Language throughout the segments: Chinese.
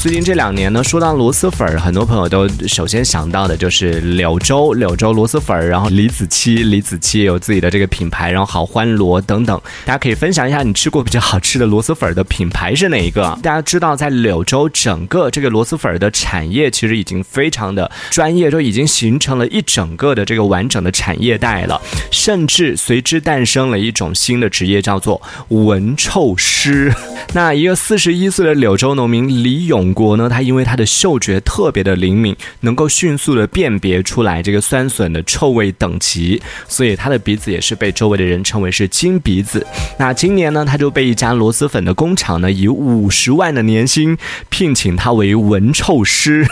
最近这两年呢，说到螺蛳粉儿，很多朋友都首先想到的就是柳州，柳州螺蛳粉儿，然后李子柒，李子柒有自己的这个品牌，然后好欢螺等等。大家可以分享一下你吃过比较好吃的螺蛳粉儿的品牌是哪一个？大家知道，在柳州整个这个螺蛳粉儿的产业其实已经非常的专业，就已经形成了一整个的这个完整的产业带了，甚至随之诞生了一种新的职业，叫做闻臭师。那一个四十一岁的柳州农民李永国呢，他因为他的嗅觉特别的灵敏，能够迅速的辨别出来这个酸笋的臭味等级，所以他的鼻子也是被周围的人称为是金鼻子。那今年呢，他就被一家螺蛳粉的工厂呢，以五十万的年薪聘请他为闻臭师。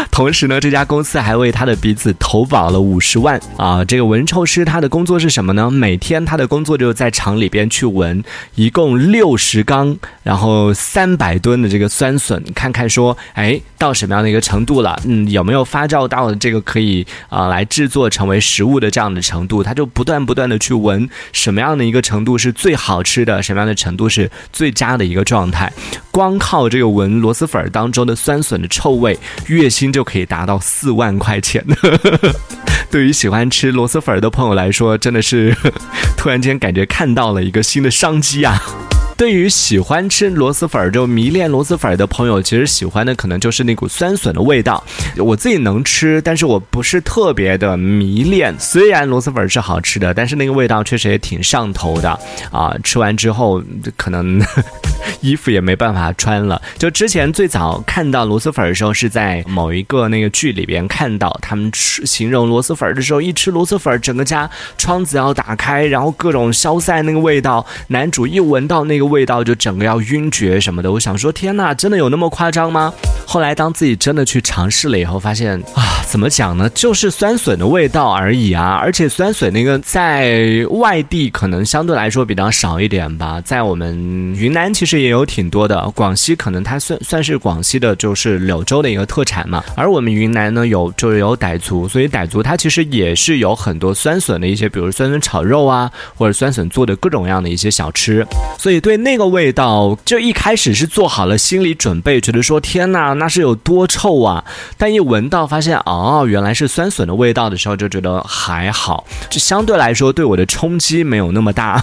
同时呢，这家公司还为他的鼻子投保了五十万啊！这个闻臭师他的工作是什么呢？每天他的工作就是在厂里边去闻，一共六十缸，然后三百吨的这个酸笋，看看说，哎，到什么样的一个程度了？嗯，有没有发酵到这个可以 啊来制作成为食物的这样的程度？他就不断不断的去闻，什么样的一个程度是最好吃的，什么样的程度是最佳的一个状态？光靠这个闻螺蛳粉儿当中的酸笋的臭味，月薪就可以达到四万块钱。对于喜欢吃螺蛳粉的朋友来说，真的是 突然间感觉看到了一个新的商机啊！对于喜欢吃螺蛳粉儿就迷恋螺蛳粉儿的朋友，其实喜欢的可能就是那股酸笋的味道。我自己能吃，但是我不是特别的迷恋。虽然螺蛳粉儿是好吃的，但是那个味道确实也挺上头的啊！吃完之后可能 衣服也没办法穿了。就之前最早看到螺蛳粉儿的时候，是在某一个那个剧里边看到他们吃形容螺蛳粉儿的时候，一吃螺蛳粉儿，整个家窗子要打开，然后各种消散那个味道，男主一闻到那个。味道就整个要晕厥什么的，我想说天呐，真的有那么夸张吗？后来当自己真的去尝试了以后，发现啊，怎么讲呢？就是酸笋的味道而已啊！而且酸笋那个在外地可能相对来说比较少一点吧，在我们云南其实也有挺多的，广西可能它算算是广西的，就是柳州的一个特产嘛。而我们云南呢，有就是有傣族，所以傣族它其实也是有很多酸笋的一些，比如酸笋炒肉啊，或者酸笋做的各种各样的一些小吃，所以对。那个味道，就一开始是做好了心理准备，觉得说天呐，那是有多臭啊！但一闻到发现哦，原来是酸笋的味道的时候，就觉得还好，就相对来说对我的冲击没有那么大，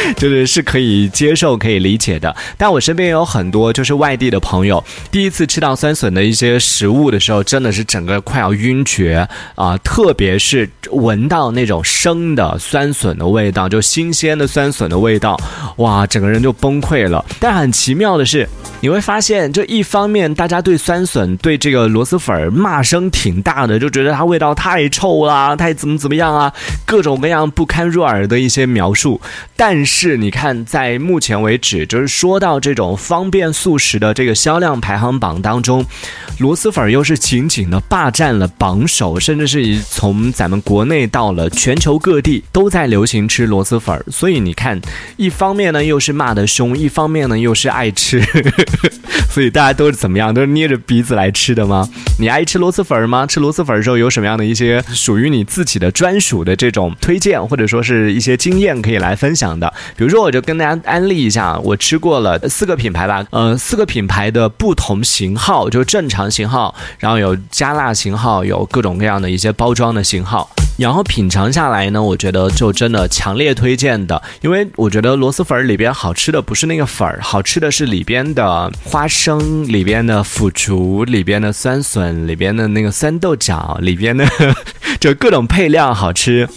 就是是可以接受、可以理解的。但我身边有很多就是外地的朋友，第一次吃到酸笋的一些食物的时候，真的是整个快要晕厥啊！特别是闻到那种生的酸笋的味道，就新鲜的酸笋的味道，哇！整个人就崩溃了。但很奇妙的是，你会发现，就一方面大家对酸笋、对这个螺蛳粉儿骂声挺大的，就觉得它味道太臭啦，太怎么怎么样啊，各种各样不堪入耳的一些描述。但是你看，在目前为止，就是说到这种方便速食的这个销量排行榜当中，螺蛳粉儿又是紧紧的霸占了榜首，甚至是从咱们国内到了全球各地都在流行吃螺蛳粉儿。所以你看，一方面呢又是。是骂的凶，一方面呢又是爱吃，所以大家都是怎么样？都是捏着鼻子来吃的吗？你爱吃螺蛳粉吗？吃螺蛳粉的时候有什么样的一些属于你自己的专属的这种推荐，或者说是一些经验可以来分享的？比如说，我就跟大家安利一下，我吃过了四个品牌吧，呃，四个品牌的不同型号，就正常型号，然后有加辣型号，有各种各样的一些包装的型号。然后品尝下来呢，我觉得就真的强烈推荐的，因为我觉得螺蛳粉里边好吃的不是那个粉儿，好吃的是里边的花生、里边的腐竹、里边的酸笋、里边的那个酸豆角、里边的 就各种配料好吃。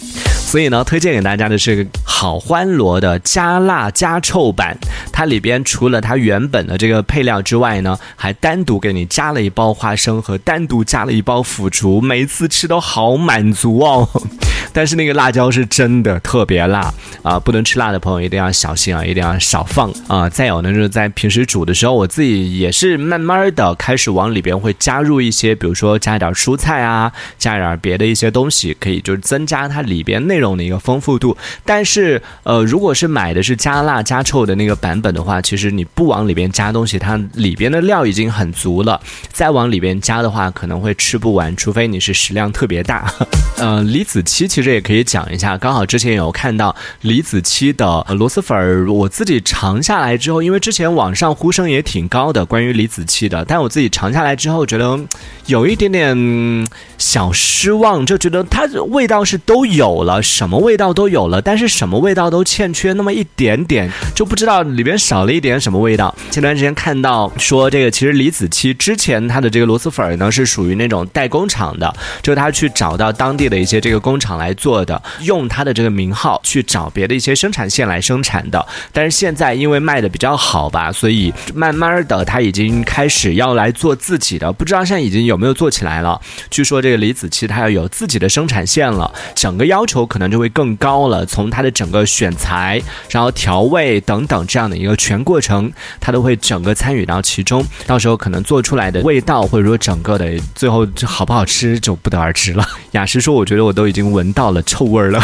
所以呢，推荐给大家的是好欢螺的加辣加臭版，它里边除了它原本的这个配料之外呢，还单独给你加了一包花生和单独加了一包腐竹，每次吃都好满足哦。但是那个辣椒是真的特别辣啊，不能吃辣的朋友一定要小心啊，一定要少放啊。再有呢，就是在平时煮的时候，我自己也是慢慢的开始往里边会加入一些，比如说加一点蔬菜啊，加一点别的一些东西，可以就是增加它里边内。容的一个丰富度。但是，呃，如果是买的是加辣加臭的那个版本的话，其实你不往里边加东西，它里边的料已经很足了，再往里边加的话，可能会吃不完，除非你是食量特别大。呃，李子柒其实也可以讲一下，刚好之前有看到李子柒的螺蛳粉儿，我自己尝下来之后，因为之前网上呼声也挺高的关于李子柒的，但我自己尝下来之后，觉得有一点点小失望，就觉得它味道是都有了，什么味道都有了，但是什么味道都欠缺那么一点点，就不知道里边少了一点什么味道。前段时间看到说，这个其实李子柒之前他的这个螺蛳粉儿呢是属于那种代工厂的，就是他去找到当地的一些这个工厂来做的，用他的这个名号去找别的一些生产线来生产的。但是现在因为卖的比较好吧，所以慢慢的他已经开始要来做自己的，不知道现在已经有没有做起来了。据说这个李子柒他要有自己的生产线了，整个要求可能可能就会更高了。从它的整个选材，然后调味等等这样的一个全过程，它都会整个参与到其中。到时候可能做出来的味道，或者说整个的最后好不好吃就不得而知了。雅诗说，我觉得我都已经闻到了臭味儿了。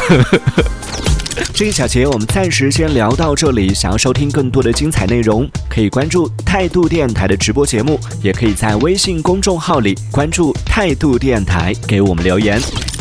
这一小节我们暂时先聊到这里。想要收听更多的精彩内容，可以关注态度电台的直播节目，也可以在微信公众号里关注态度电台，给我们留言。